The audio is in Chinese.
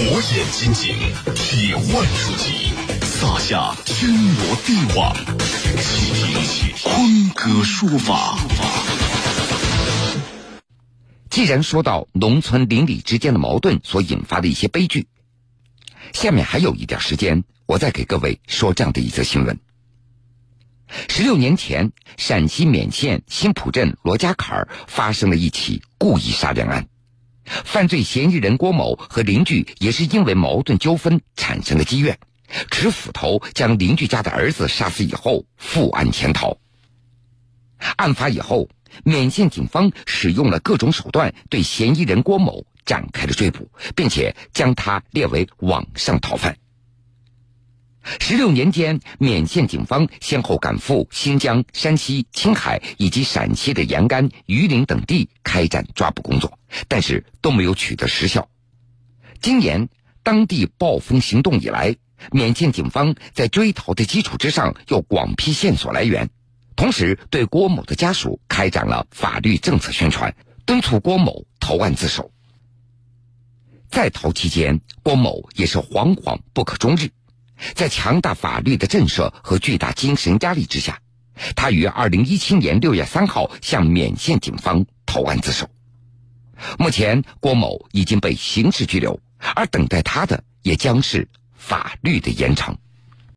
火眼金睛，铁腕出击，撒下天罗地网，倾听坤哥说法。既然说到农村邻里之间的矛盾所引发的一些悲剧，下面还有一点时间，我再给各位说这样的一则新闻。十六年前，陕西勉县新浦镇罗家坎儿发生了一起故意杀人案，犯罪嫌疑人郭某和邻居也是因为矛盾纠纷产生了积怨，持斧头将邻居家的儿子杀死以后负案潜逃。案发以后，勉县警方使用了各种手段对嫌疑人郭某展开了追捕，并且将他列为网上逃犯。十六年间，缅县警方先后赶赴新疆、山西、青海以及陕西的延安、榆林等地开展抓捕工作，但是都没有取得实效。今年当地暴风行动以来，缅县警方在追逃的基础之上，又广辟线索来源，同时对郭某的家属开展了法律政策宣传，敦促郭某投案自首。在逃期间，郭某也是惶惶不可终日。在强大法律的震慑和巨大精神压力之下，他于二零一七年六月三号向勉县警方投案自首。目前，郭某已经被刑事拘留，而等待他的也将是法律的严惩。